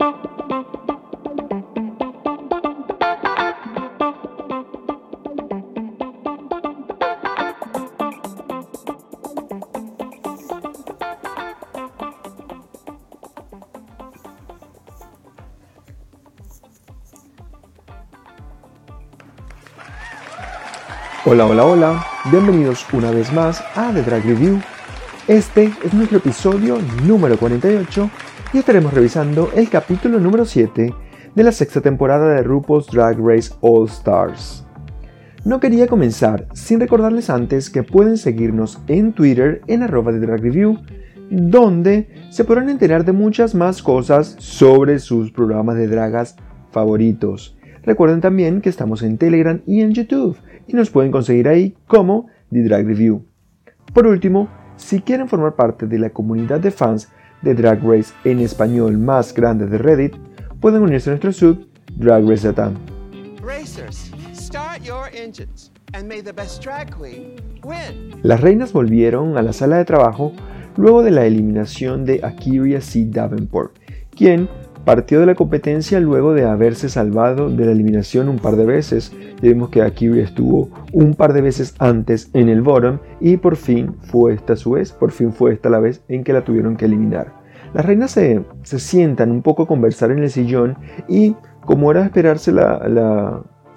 Hola, hola, hola, bienvenidos una vez más a The Drag Review. Este es nuestro episodio número 48 y estaremos revisando el capítulo número 7 de la sexta temporada de RuPaul's Drag Race All Stars. No quería comenzar sin recordarles antes que pueden seguirnos en Twitter en arroba de Drag Review, donde se podrán enterar de muchas más cosas sobre sus programas de dragas favoritos. Recuerden también que estamos en Telegram y en YouTube y nos pueden conseguir ahí como The Drag Review. Por último, si quieren formar parte de la comunidad de fans de Drag Race en español más grande de Reddit, pueden unirse a nuestro sub Drag Race Latam. Las reinas volvieron a la sala de trabajo luego de la eliminación de Akiria C. Davenport, quien Partió de la competencia luego de haberse salvado de la eliminación un par de veces. Ya vimos que Akiri estuvo un par de veces antes en el bottom y por fin fue esta su vez, por fin fue esta la vez en que la tuvieron que eliminar. Las reinas se, sientan un poco a conversar en el sillón y como era de esperarse la,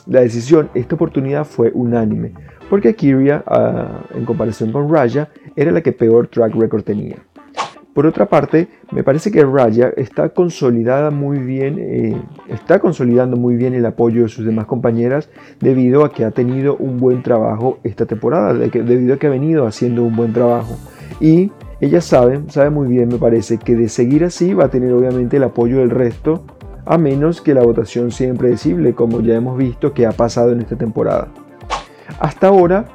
la, decisión, esta oportunidad fue unánime, porque Akiria, ah, en comparación con Raya, era la que peor track record tenía. Por otra parte, me parece que Raya está consolidada muy bien, eh, está consolidando muy bien el apoyo de sus demás compañeras debido a que ha tenido un buen trabajo esta temporada, debido a que ha venido haciendo un buen trabajo. Y ella sabe, sabe muy bien, me parece, que de seguir así va a tener obviamente el apoyo del resto, a menos que la votación sea impredecible, como ya hemos visto que ha pasado en esta temporada. Hasta ahora,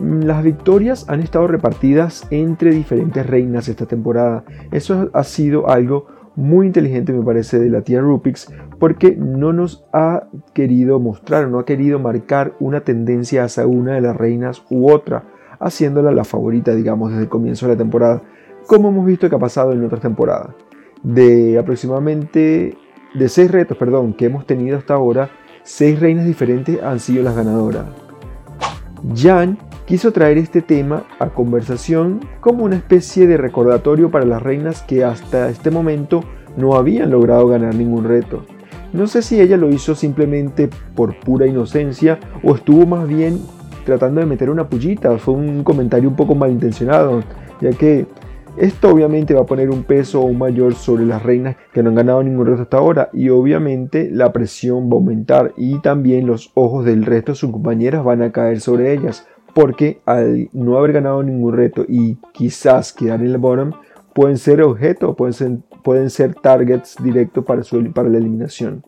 las victorias han estado repartidas entre diferentes reinas esta temporada. Eso ha sido algo muy inteligente me parece de la tía Rupix porque no nos ha querido mostrar, no ha querido marcar una tendencia hacia una de las reinas u otra, haciéndola la favorita, digamos, desde el comienzo de la temporada, como hemos visto que ha pasado en otras temporadas. De aproximadamente, de seis retos, perdón, que hemos tenido hasta ahora, seis reinas diferentes han sido las ganadoras. Jan quiso traer este tema a conversación como una especie de recordatorio para las reinas que hasta este momento no habían logrado ganar ningún reto. No sé si ella lo hizo simplemente por pura inocencia o estuvo más bien tratando de meter una pullita, fue un comentario un poco malintencionado, ya que esto obviamente va a poner un peso aún mayor sobre las reinas que no han ganado ningún reto hasta ahora y obviamente la presión va a aumentar y también los ojos del resto de sus compañeras van a caer sobre ellas porque al no haber ganado ningún reto y quizás quedar en el bottom pueden ser objeto, pueden ser, targets directos para, para la eliminación.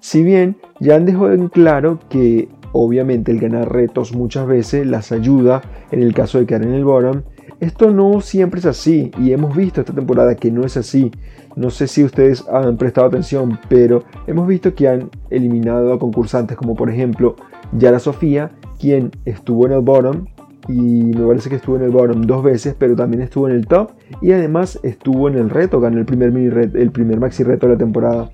Si bien ya han dejado en claro que obviamente el ganar retos muchas veces las ayuda en el caso de quedar en el bottom, esto no siempre es así y hemos visto esta temporada que no es así. No sé si ustedes han prestado atención, pero hemos visto que han eliminado a concursantes como por ejemplo Yara Sofía, quien estuvo en el bottom y me parece que estuvo en el bottom dos veces, pero también estuvo en el top y además estuvo en el reto, ganó el primer, mini el primer maxi reto de la temporada.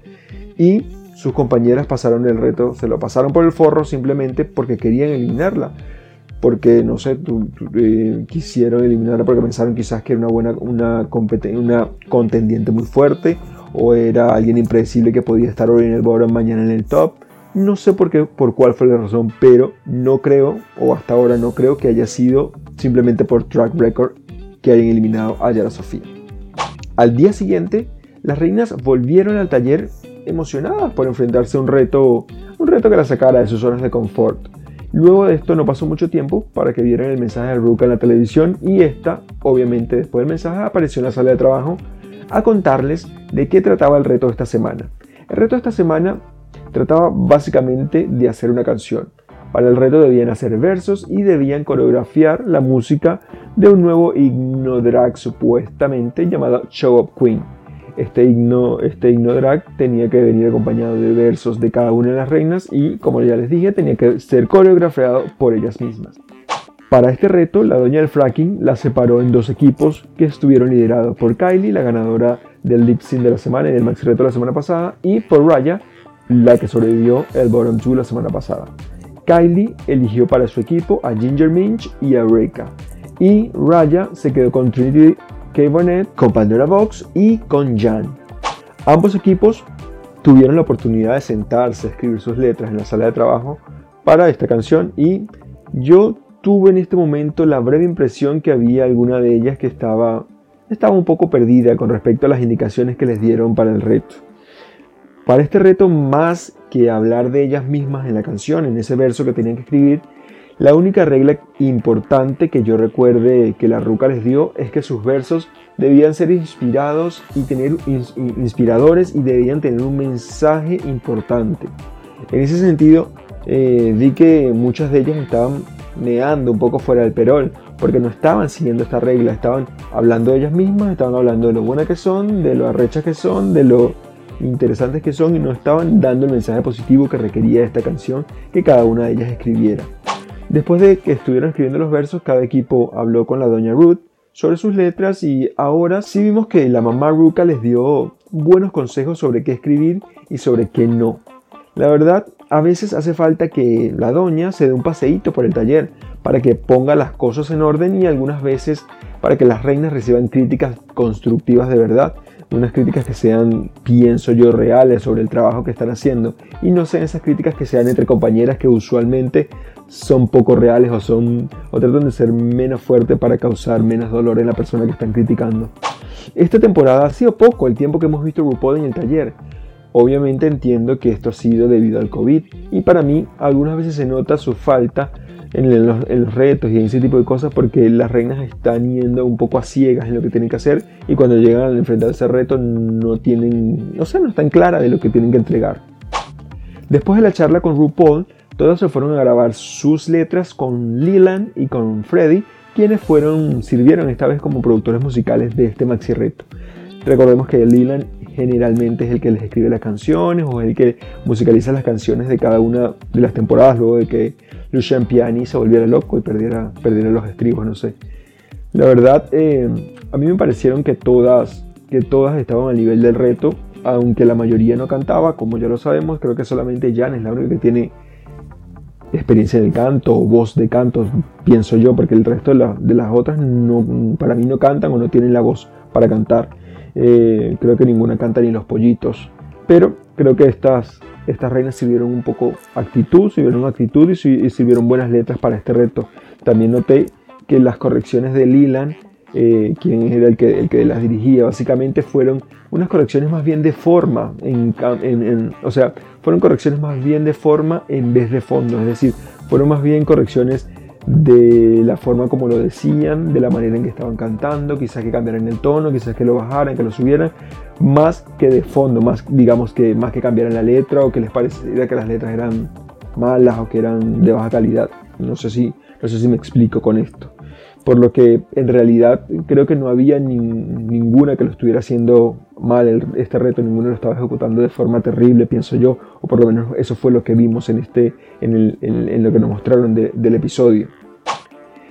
Y sus compañeras pasaron el reto, se lo pasaron por el forro simplemente porque querían eliminarla porque, no sé, eh, quisieron eliminarla porque pensaron quizás que era una buena, una, una contendiente muy fuerte, o era alguien impredecible que podía estar hoy en el bottom, mañana en el top. No sé por qué, por cuál fue la razón, pero no creo, o hasta ahora no creo que haya sido simplemente por track record que hayan eliminado a Yara Sofía. Al día siguiente, las reinas volvieron al taller emocionadas por enfrentarse a un reto, un reto que la sacara de sus zonas de confort. Luego de esto no pasó mucho tiempo para que vieran el mensaje de Ruka en la televisión y esta, obviamente después del mensaje, apareció en la sala de trabajo a contarles de qué trataba el reto de esta semana. El reto de esta semana trataba básicamente de hacer una canción. Para el reto debían hacer versos y debían coreografiar la música de un nuevo himno drag supuestamente llamado Show Up Queen este himno, este himno drag tenía que venir acompañado de versos de cada una de las reinas y, como ya les dije, tenía que ser coreografiado por ellas mismas. Para este reto, la doña del fracking la separó en dos equipos que estuvieron liderados por Kylie, la ganadora del lip sync de la semana y del maxi reto de la semana pasada, y por Raya, la que sobrevivió el bottom 2 la semana pasada. Kylie eligió para su equipo a Ginger Minch y a Reka, y Raya se quedó con Trinity K. Bonnet, con Pandora Box y con Jan. Ambos equipos tuvieron la oportunidad de sentarse a escribir sus letras en la sala de trabajo para esta canción y yo tuve en este momento la breve impresión que había alguna de ellas que estaba, estaba un poco perdida con respecto a las indicaciones que les dieron para el reto. Para este reto, más que hablar de ellas mismas en la canción, en ese verso que tenían que escribir, la única regla importante que yo recuerde que la Ruca les dio es que sus versos debían ser inspirados y tener inspiradores y debían tener un mensaje importante. En ese sentido, eh, vi que muchas de ellas estaban neando un poco fuera del perol, porque no estaban siguiendo esta regla, estaban hablando de ellas mismas, estaban hablando de lo buenas que son, de lo arrechas que son, de lo interesantes que son y no estaban dando el mensaje positivo que requería esta canción que cada una de ellas escribiera. Después de que estuvieron escribiendo los versos, cada equipo habló con la doña Ruth sobre sus letras y ahora sí vimos que la mamá Ruka les dio buenos consejos sobre qué escribir y sobre qué no. La verdad, a veces hace falta que la doña se dé un paseíto por el taller para que ponga las cosas en orden y algunas veces para que las reinas reciban críticas constructivas de verdad, unas críticas que sean, pienso yo, reales sobre el trabajo que están haciendo y no sean esas críticas que sean entre compañeras que usualmente son poco reales o son o tratan de ser menos fuertes para causar menos dolor en la persona que están criticando. Esta temporada ha sido poco el tiempo que hemos visto RuPaul en el taller, Obviamente entiendo que esto ha sido debido al COVID y para mí algunas veces se nota su falta en los, retos y en ese tipo de cosas porque las reinas están yendo un poco a ciegas en lo que tienen que hacer y cuando llegan a enfrentar ese reto no tienen, o sea, no están claras de lo que tienen que entregar. Después de la charla con RuPaul, todas se fueron a grabar sus letras con Leland y con Freddy, quienes fueron, sirvieron esta vez como productores musicales de este maxi reto. Recordemos que Leland generalmente es el que les escribe las canciones o es el que musicaliza las canciones de cada una de las temporadas luego de que Lucian Piani se volviera loco y perdiera, perdiera los estribos, no sé. La verdad, eh, a mí me parecieron que todas, que todas estaban al nivel del reto, aunque la mayoría no cantaba, como ya lo sabemos, creo que solamente Jan es la única que tiene experiencia en el canto o voz de canto, pienso yo, porque el resto de, de las otras no, para mí no cantan o no tienen la voz para cantar. Eh, creo que ninguna canta ni los pollitos. Pero creo que estas, estas reinas sirvieron un poco actitud, sirvieron actitud y, sirvieron buenas letras para este reto. También noté que las correcciones de Lilan, eh, quien era el que, el que las dirigía, básicamente fueron unas correcciones más bien de forma, o sea, fueron correcciones más bien de forma en vez de fondo, es decir, fueron más bien correcciones de la forma como lo decían, de la manera en que estaban cantando, quizás que cambiaran el tono, quizás que lo bajaran, que lo subieran, más que de fondo, más digamos que más que cambiaran la letra o que les pareciera que las letras eran malas o que eran de baja calidad. No sé si, no sé si me explico con esto por lo que en realidad creo que no había ninguna que lo estuviera haciendo mal este reto, ninguno lo estaba ejecutando de forma terrible, pienso yo, o por lo menos eso fue lo que vimos en, este, en, lo que nos mostraron del episodio.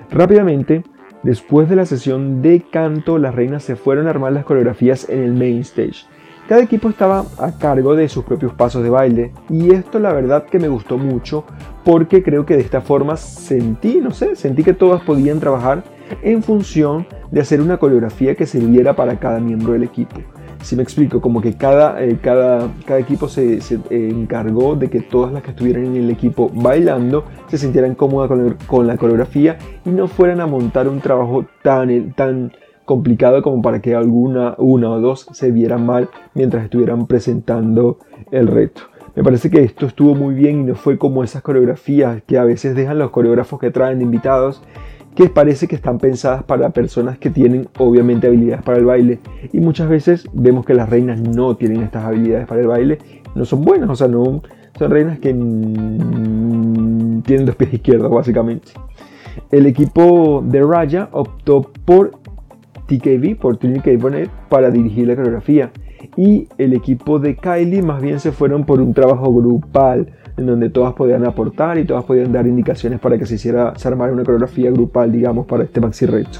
Rápidamente, después de la sesión de canto, las reinas se fueron a armar las coreografías en el main stage. Cada equipo estaba a cargo de sus propios pasos de baile y esto la verdad que me gustó mucho porque creo que de esta forma sentí, no sé, sentí que todas podían trabajar en función de hacer una coreografía que sirviera para cada miembro del equipo. Si me explico, como que cada, eh, cada, cada equipo se, eh, encargó de que todas las que estuvieran en el equipo bailando se sintieran cómodas con, con, la coreografía y no fueran a montar un trabajo tan, tan complicado como para que alguna, una o dos se vieran mal mientras estuvieran presentando el reto. Me parece que esto estuvo muy bien y no fue como esas coreografías que a veces dejan los coreógrafos que traen invitados, que parece que están pensadas para personas que tienen obviamente habilidades para el baile. Y muchas veces vemos que las reinas no tienen estas habilidades para el baile, no son buenas, o sea, no son reinas que tienen dos pies izquierdos básicamente. El equipo de Raya optó por TKB por Trinity K. Bonnet para dirigir la coreografía y el equipo de Kylie más bien se fueron por un trabajo grupal en donde todas podían aportar y todas podían dar indicaciones para que se hiciera, se armara una coreografía grupal, digamos, para este maxi reto.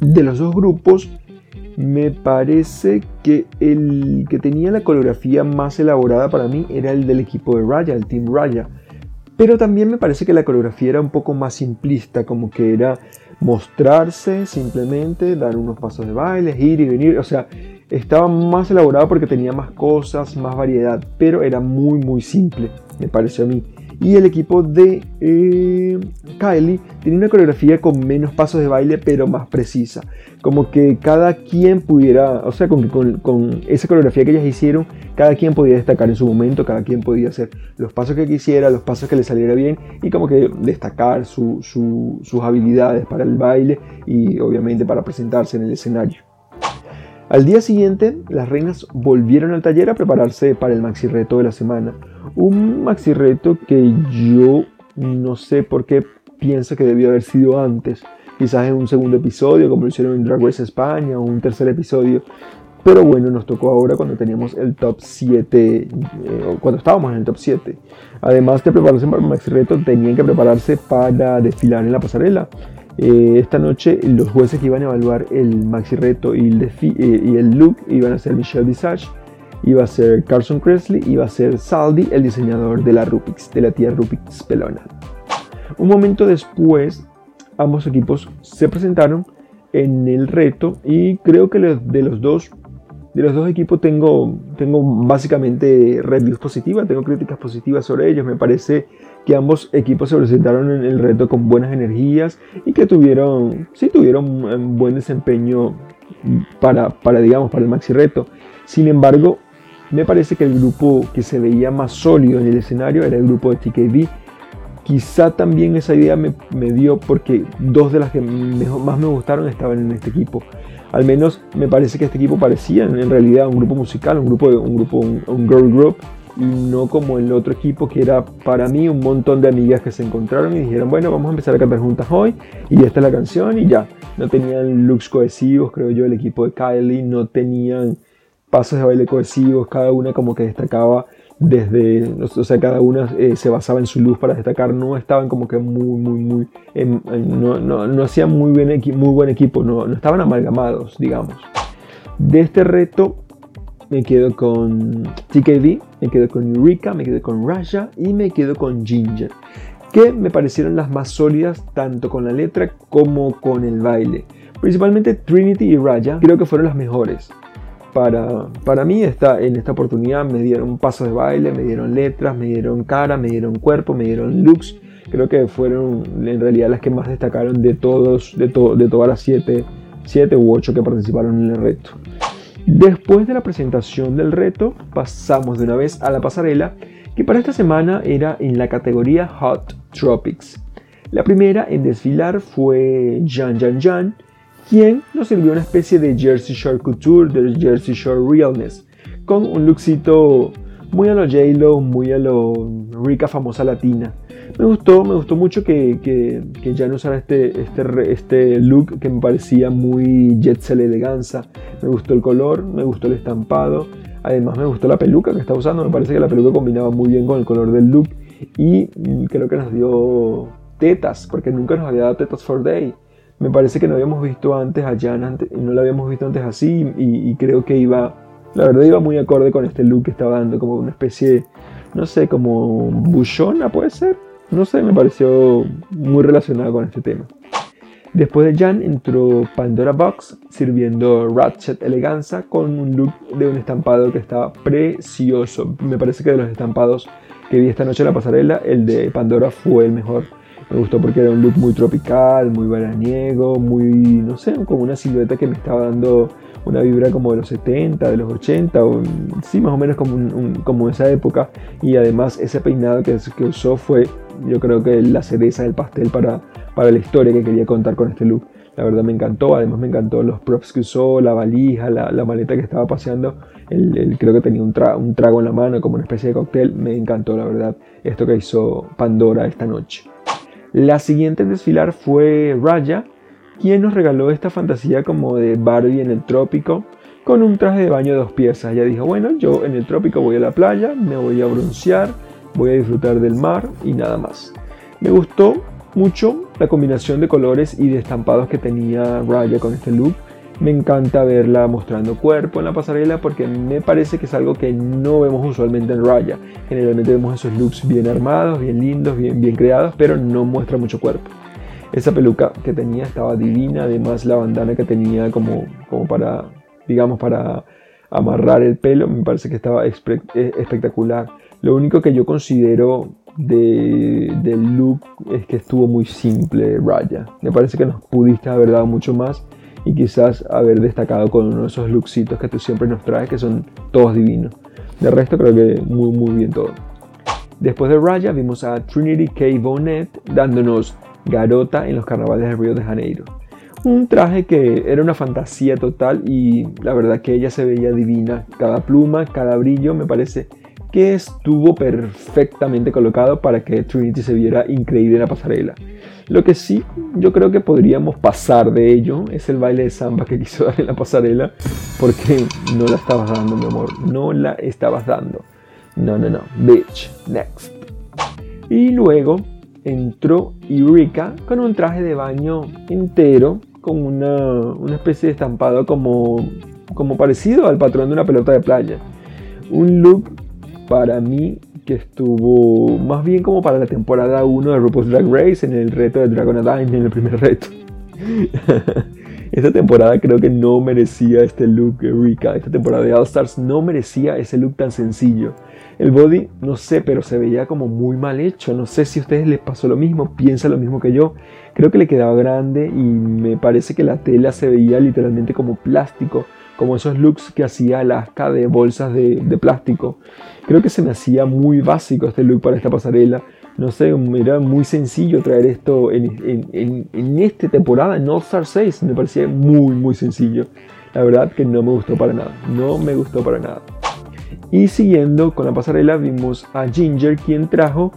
De los dos grupos, me parece que el que tenía la coreografía más elaborada para mí era el del equipo de Raya, el Team Raya. Pero también me parece que la coreografía era un poco más simplista, como que era mostrarse simplemente, dar unos pasos de baile, ir y venir, o sea, estaba más elaborado porque tenía más cosas, más variedad, pero era muy muy simple, me pareció a mí. Y el equipo de eh, Kylie tiene una coreografía con menos pasos de baile, pero más precisa. Como que cada quien pudiera, o sea, con, con, esa coreografía que ellas hicieron, cada quien podía destacar en su momento, cada quien podía hacer los pasos que quisiera, los pasos que le saliera bien y como que destacar sus habilidades para el baile y obviamente para presentarse en el escenario. Al día siguiente, las reinas volvieron al taller a prepararse para el maxi reto de la semana. Un maxi reto que yo no sé por qué pienso que debió haber sido antes. Quizás en un segundo episodio, como lo hicieron en Drag Race España, o un tercer episodio. Pero bueno, nos tocó ahora cuando teníamos el top 7, eh, cuando estábamos en el top 7. Además de prepararse para el maxi reto, tenían que prepararse para desfilar en la pasarela. Eh, esta noche los jueces que iban a evaluar el maxi reto y el, eh, y el look iban a ser Michelle Visage, iba a ser Carson Cresley, iba a ser Saldi, el diseñador de la Rupix, de la tía Rupix pelona. Un momento después, ambos equipos se presentaron en el reto y creo que de los dos de los dos equipos tengo, tengo básicamente reviews positivas, tengo críticas positivas sobre ellos. Me parece que ambos equipos se presentaron en el reto con buenas energías y que tuvieron, sí, tuvieron un buen desempeño para, para, digamos, para el maxi reto. Sin embargo, me parece que el grupo que se veía más sólido en el escenario era el grupo de TKB. Quizá también esa idea me, me dio porque dos de las que más me gustaron estaban en este equipo. Al menos me parece que este equipo parecía en realidad un grupo musical, un grupo, un, grupo un, girl group, y no como el otro equipo que era para mí un montón de amigas que se encontraron y dijeron, bueno, vamos a empezar a cantar juntas hoy, y esta es la canción, y ya. No tenían looks cohesivos, creo yo, el equipo de Kylie, no tenían pasos de baile cohesivos, cada una como que destacaba desde, o sea, cada una eh, se basaba en su luz para destacar, no estaban como que muy, muy, muy, no, no, no, hacían muy, bien, muy buen equipo, no, no estaban amalgamados, digamos. De este reto me quedo con TKV, me quedo con Eureka, me quedo con Raja y me quedo con Ginger, que me parecieron las más sólidas tanto con la letra como con el baile. Principalmente Trinity y Raja creo que fueron las mejores para, para mí esta, en esta oportunidad me dieron pasos de baile, me dieron letras, me dieron cara, me dieron cuerpo, me dieron looks. Creo que fueron en realidad las que más destacaron de, todos, de, de todas las 7 siete, u 8 que participaron en el reto. Después de la presentación del reto, pasamos de una vez a la pasarela, que para esta semana era en la categoría Hot Tropics. La primera en desfilar fue Jan Jan Jan, quien nos sirvió una especie de Jersey Shore Couture, de Jersey Shore Realness, con un lookcito muy a lo J-Lo, muy a lo rica famosa latina. Me gustó, me gustó mucho que, que, que ya no usara este, este, este look que me parecía muy jet set eleganza. Me gustó el color, me gustó el estampado, además me gustó la peluca que está usando, me parece que la peluca combinaba muy bien con el color del look y creo que nos dio tetas, porque nunca nos había dado tetas for day. Me parece que no habíamos visto antes a Jan, no la habíamos visto antes así y, creo que iba, la verdad iba muy acorde con este look que estaba dando, como una especie, no sé, como buchona puede ser. No sé, me pareció muy relacionado con este tema. Después de Jan entró Pandora Box sirviendo Ratchet Eleganza con un look de un estampado que estaba precioso. Me parece que de los estampados que vi esta noche en la pasarela, el de Pandora fue el mejor. Me gustó porque era un look muy tropical, muy veraniego, muy, no sé, como una silueta que me estaba dando una vibra como de los 70, de los 80, o, sí, más o menos como, como esa época. Y además ese peinado que, que usó fue, yo creo que la cereza del pastel para, para la historia que quería contar con este look. La verdad me encantó, además me encantó los props que usó, la valija, la, la maleta que estaba paseando. El, creo que tenía un, un trago en la mano como una especie de cóctel. Me encantó, la verdad, esto que hizo Pandora esta noche. La siguiente en desfilar fue Raya, quien nos regaló esta fantasía como de Barbie en el trópico, con un traje de baño de dos piezas. Ella dijo, bueno, yo en el trópico voy a la playa, me voy a broncear, voy a disfrutar del mar y nada más. Me gustó mucho la combinación de colores y de estampados que tenía Raya con este look. Me encanta verla mostrando cuerpo en la pasarela porque me parece que es algo que no vemos usualmente en Raya. Generalmente vemos esos looks bien armados, bien lindos, bien, bien creados, pero no muestra mucho cuerpo. Esa peluca que tenía estaba divina, además la bandana que tenía como, como para, digamos, para amarrar el pelo, me parece que estaba eh, espectacular. Lo único que yo considero de, del look es que estuvo muy simple, Raya. Me parece que nos pudiste haber dado mucho más y quizás haber destacado con uno de esos looksitos que tú siempre nos traes, que son todos divinos. De resto creo que muy muy bien todo. Después de Raya vimos a Trinity K. Bonnet dándonos garota en los carnavales de Río de Janeiro. Un traje que era una fantasía total y la verdad que ella se veía divina. Cada pluma, cada brillo me parece que estuvo perfectamente colocado para que Trinity se viera increíble en la pasarela. Lo que sí, yo creo que podríamos pasar de ello es el baile de samba que quiso dar en la pasarela, porque no la estabas dando, mi amor, no la estabas dando. No, no, no, bitch, next. Y luego entró Eureka con un traje de baño entero, con una, una especie de estampado como, como parecido al patrón de una pelota de playa. Un look para mí que estuvo más bien como para la temporada 1 de RuPaul's Drag Race en el reto de Dragon Dragonadine, en el primer reto. Esta temporada creo que no merecía este look Rika. Esta temporada de All Stars no merecía ese look tan sencillo. El body, no sé, pero se veía como muy mal hecho. No sé si a ustedes les pasó lo mismo, piensa lo mismo que yo. Creo que le quedaba grande y me parece que la tela se veía literalmente como plástico como esos looks que hacía Alaska de bolsas de, plástico. Creo que se me hacía muy básico este look para esta pasarela. No sé, era muy sencillo traer esto en, en, esta temporada, en All Star 6. Me parecía muy, muy sencillo. La verdad que no me gustó para nada. No me gustó para nada. Y siguiendo con la pasarela vimos a Ginger quien trajo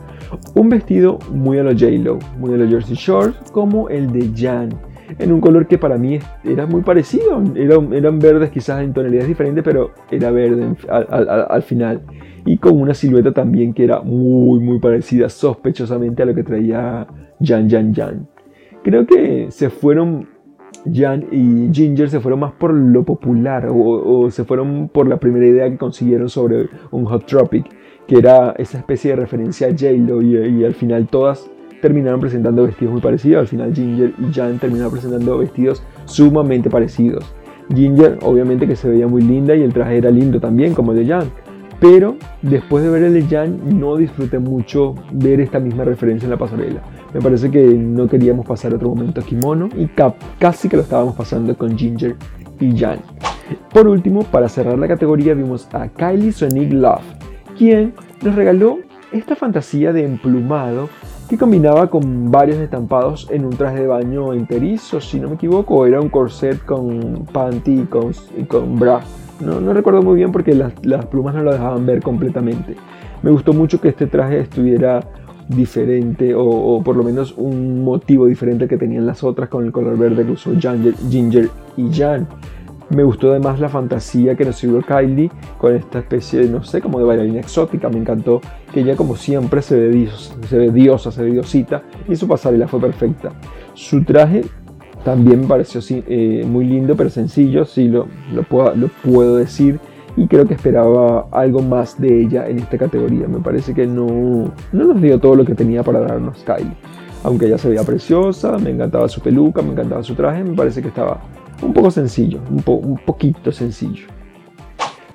un vestido muy a lo J-Lo, muy a lo Jersey Shore como el de Jan en un color que para mí era muy parecido. Eran, verdes quizás en tonalidades diferentes, pero era verde al, final. Y con una silueta también que era muy, muy parecida sospechosamente a lo que traía Jan Jan Jan. Creo que se fueron, Jan y Ginger se fueron más por lo popular o, se fueron por la primera idea que consiguieron sobre un Hot Tropic, que era esa especie de referencia a J-Lo y al final todas terminaron presentando vestidos muy parecidos. Al final Ginger y Jan terminaron presentando vestidos sumamente parecidos. Ginger obviamente que se veía muy linda y el traje era lindo también como el de Jan. Pero después de ver el de Jan no disfruté mucho ver esta misma referencia en la pasarela. Me parece que no queríamos pasar otro momento kimono y casi que lo estábamos pasando con Ginger y Jan. Por último, para cerrar la categoría vimos a Kylie Sonic Love, quien nos regaló esta fantasía de emplumado que combinaba con varios estampados en un traje de baño enterizo, si no me equivoco, era un corset con panty y con, con bra. No, no, recuerdo muy bien porque las, las, plumas no lo dejaban ver completamente. Me gustó mucho que este traje estuviera diferente o, por lo menos un motivo diferente que tenían las otras con el color verde que usó Ginger y Jan. Me gustó además la fantasía que nos sirvió Kylie con esta especie de, no sé, como de bailarina exótica. Me encantó que ella como siempre se ve, diosa, se ve diosa, se ve diosita y su pasarela fue perfecta. Su traje también me pareció eh, muy lindo pero sencillo, sí lo, puedo, lo puedo decir y creo que esperaba algo más de ella en esta categoría. Me parece que no, no nos dio todo lo que tenía para darnos Kylie. Aunque ella se veía preciosa, me encantaba su peluca, me encantaba su traje, me parece que estaba un poco sencillo, un, un poquito sencillo.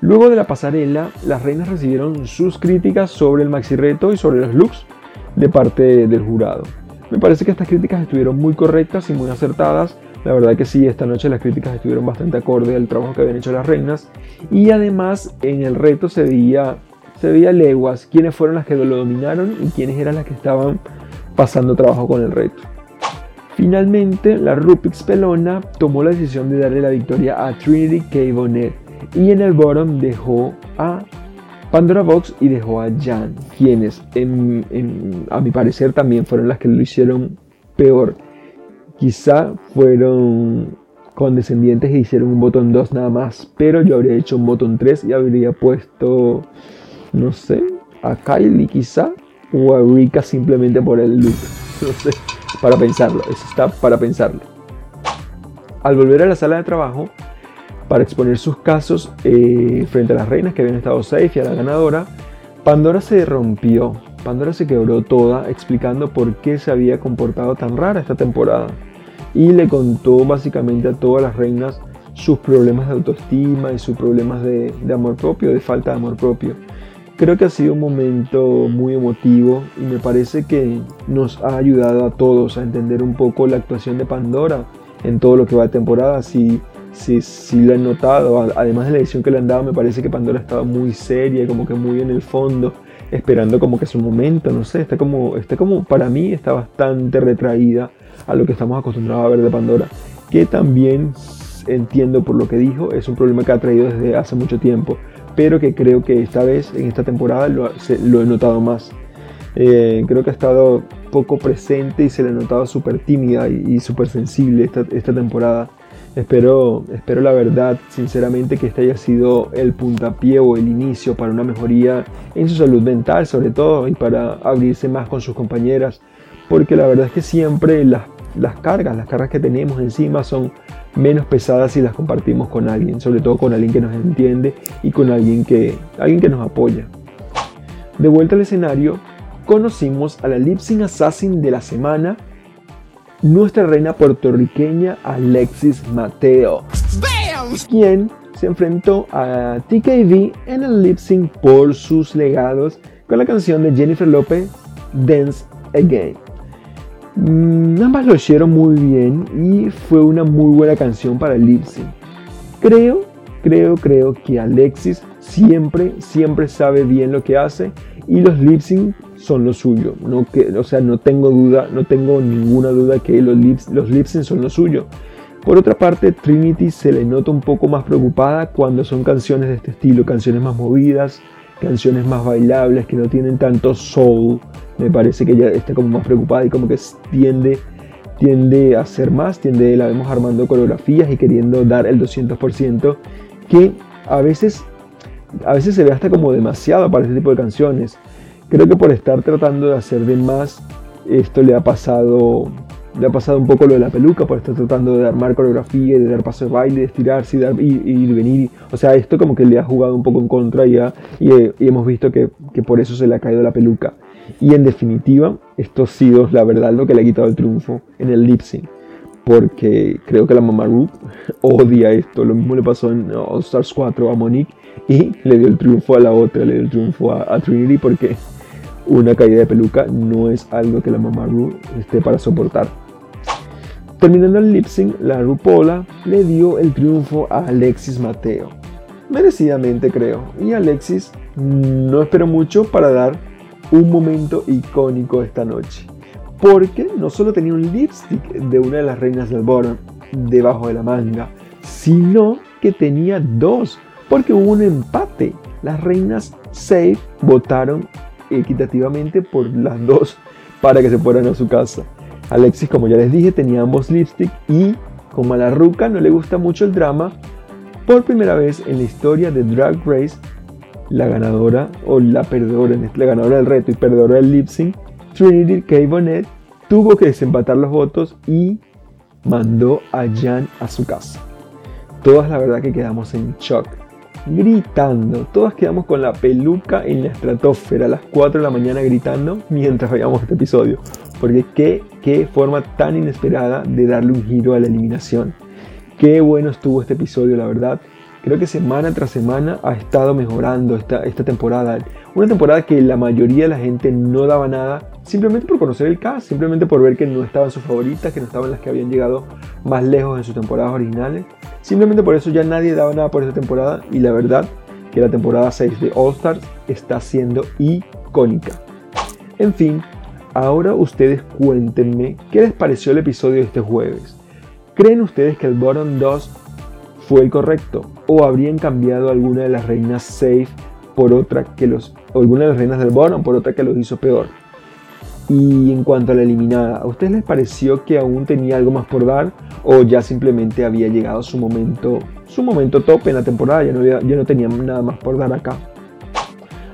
Luego de la pasarela, las reinas recibieron sus críticas sobre el maxi reto y sobre los looks de parte del jurado. Me parece que estas críticas estuvieron muy correctas y muy acertadas. La verdad que sí, esta noche las críticas estuvieron bastante acorde al trabajo que habían hecho las reinas. Y además en el reto se veía, se veía leguas quiénes fueron las que lo dominaron y quiénes eran las que estaban pasando trabajo con el reto. Finalmente, la Rupix Pelona tomó la decisión de darle la victoria a Trinity K. Bonnet y en el bottom dejó a Pandora Box y dejó a Jan, quienes a mi parecer también fueron las que lo hicieron peor. Quizá fueron condescendientes e hicieron un botón 2 nada más, pero yo habría hecho un botón 3 y habría puesto, no sé, a Kylie quizá o a Rika simplemente por el look. No sé, para pensarlo, eso está para pensarlo. Al volver a la sala de trabajo, para exponer sus casos eh, frente a las reinas que habían estado safe y a la ganadora, Pandora se rompió, Pandora se quebró toda explicando por qué se había comportado tan rara esta temporada y le contó básicamente a todas las reinas sus problemas de autoestima y sus problemas de, de amor propio, de falta de amor propio. Creo que ha sido un momento muy emotivo y me parece que nos ha ayudado a todos a entender un poco la actuación de Pandora en todo lo que va de temporada. Si sí, sí lo he notado. Además de la edición que le han dado, me parece que Pandora estaba muy seria, como que muy en el fondo, esperando como que su momento, no sé, está como, está como, para mí está bastante retraída a lo que estamos acostumbrados a ver de Pandora, que también entiendo por lo que dijo, es un problema que ha traído desde hace mucho tiempo, pero que creo que esta vez, en esta temporada, lo, he notado más. Eh, creo que ha estado poco presente y se le ha notado súper tímida y, y súper sensible esta, esta temporada. Espero, espero la verdad, sinceramente, que este haya sido el puntapié o el inicio para una mejoría en su salud mental, sobre todo, y para abrirse más con sus compañeras, porque la verdad es que siempre las, las cargas, las cargas que tenemos encima son menos pesadas si las compartimos con alguien, sobre todo con alguien que nos entiende y con alguien que, alguien que nos apoya. De vuelta al escenario, conocimos a la Lip Assassin de la semana nuestra reina puertorriqueña Alexis Mateo, quien se enfrentó a TKV en el lip sync por sus legados con la canción de Jennifer Lopez, Dance Again. Mm, ambas lo hicieron muy bien y fue una muy buena canción para el lip sync. Creo, creo, creo que Alexis siempre, siempre sabe bien lo que hace y los lip sync son lo suyo. No que, o sea, no tengo duda, no tengo ninguna duda que los lips, los lip sync son lo suyo. Por otra parte, Trinity se le nota un poco más preocupada cuando son canciones de este estilo, canciones más movidas, canciones más bailables, que no tienen tanto soul. Me parece que ella está como más preocupada y como que tiende, tiende a hacer más, tiende, la vemos armando coreografías y queriendo dar el 200%, que a veces, a veces se ve hasta como demasiado para este tipo de canciones. Creo que por estar tratando de hacer de más, esto le ha pasado le ha pasado un poco lo de la peluca, por estar tratando de armar coreografía, de dar paso de baile, de estirarse y, dar, y, venir. O sea, esto como que le ha jugado un poco en contra y, y hemos visto que, que, por eso se le ha caído la peluca. Y en definitiva, esto ha sido la verdad lo que le ha quitado el triunfo en el lip sync. Porque creo que la mamá Ruth odia esto. Lo mismo le pasó en All Stars 4 a Monique y le dio el triunfo a la otra, le dio el triunfo a, Trinity porque una caída de peluca no es algo que la mamá Ru esté para soportar. Terminando el lip sync, la Rupola le dio el triunfo a Alexis Mateo. Merecidamente creo. Y Alexis no esperó mucho para dar un momento icónico esta noche. Porque no solo tenía un lipstick de una de las reinas del bottom debajo de la manga, sino que tenía dos. Porque hubo un empate. Las reinas safe votaron equitativamente por las dos para que se fueran a su casa. Alexis, como ya les dije, tenía ambos lipstick y como a la ruca no le gusta mucho el drama, por primera vez en la historia de Drag Race, la ganadora o la perdedora, la ganadora del reto y perdedora del lip sync, Trinity K. Bonnet, tuvo que desempatar los votos y mandó a Jan a su casa. Todas la verdad que quedamos en shock gritando. Todos quedamos con la peluca en la estratosfera a las 4 de la mañana gritando mientras veíamos este episodio. Porque qué, qué forma tan inesperada de darle un giro a la eliminación. Qué bueno estuvo este episodio, la verdad. Creo que semana tras semana ha estado mejorando esta, esta temporada. Una temporada que la mayoría de la gente no daba nada, simplemente por conocer el cast, simplemente por ver que no estaban sus favoritas, que no estaban las que habían llegado más lejos en sus temporadas originales. Simplemente por eso ya nadie daba nada por esta temporada y la verdad que la temporada 6 de All Stars está siendo icónica. En fin, ahora ustedes cuéntenme qué les pareció el episodio de este jueves. ¿Creen ustedes que el Bottom 2 fue el correcto? ¿O habrían cambiado alguna de las reinas safe por otra que los... Alguna de las reinas del bottom por otra que los hizo peor? Y en cuanto a la eliminada, ¿a ustedes les pareció que aún tenía algo más por dar o ya simplemente había llegado su momento, su momento top en la temporada, ya no, ya no tenía nada más por dar acá?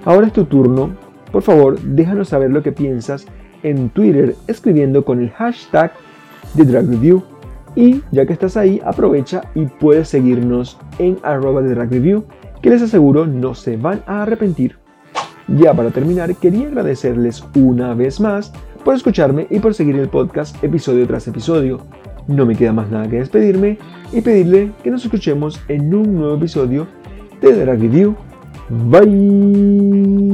Ahora es tu turno por favor déjanos saber lo que piensas en Twitter escribiendo con el hashtag de Drag Review. Y ya que estás ahí, aprovecha y puedes seguirnos en arroba de Drag Review, que les aseguro no se van a arrepentir. Ya para terminar, quería agradecerles una vez más por escucharme y por seguir el podcast episodio tras episodio. No me queda más nada que despedirme y pedirle que nos escuchemos en un nuevo episodio de Drag Review. Bye.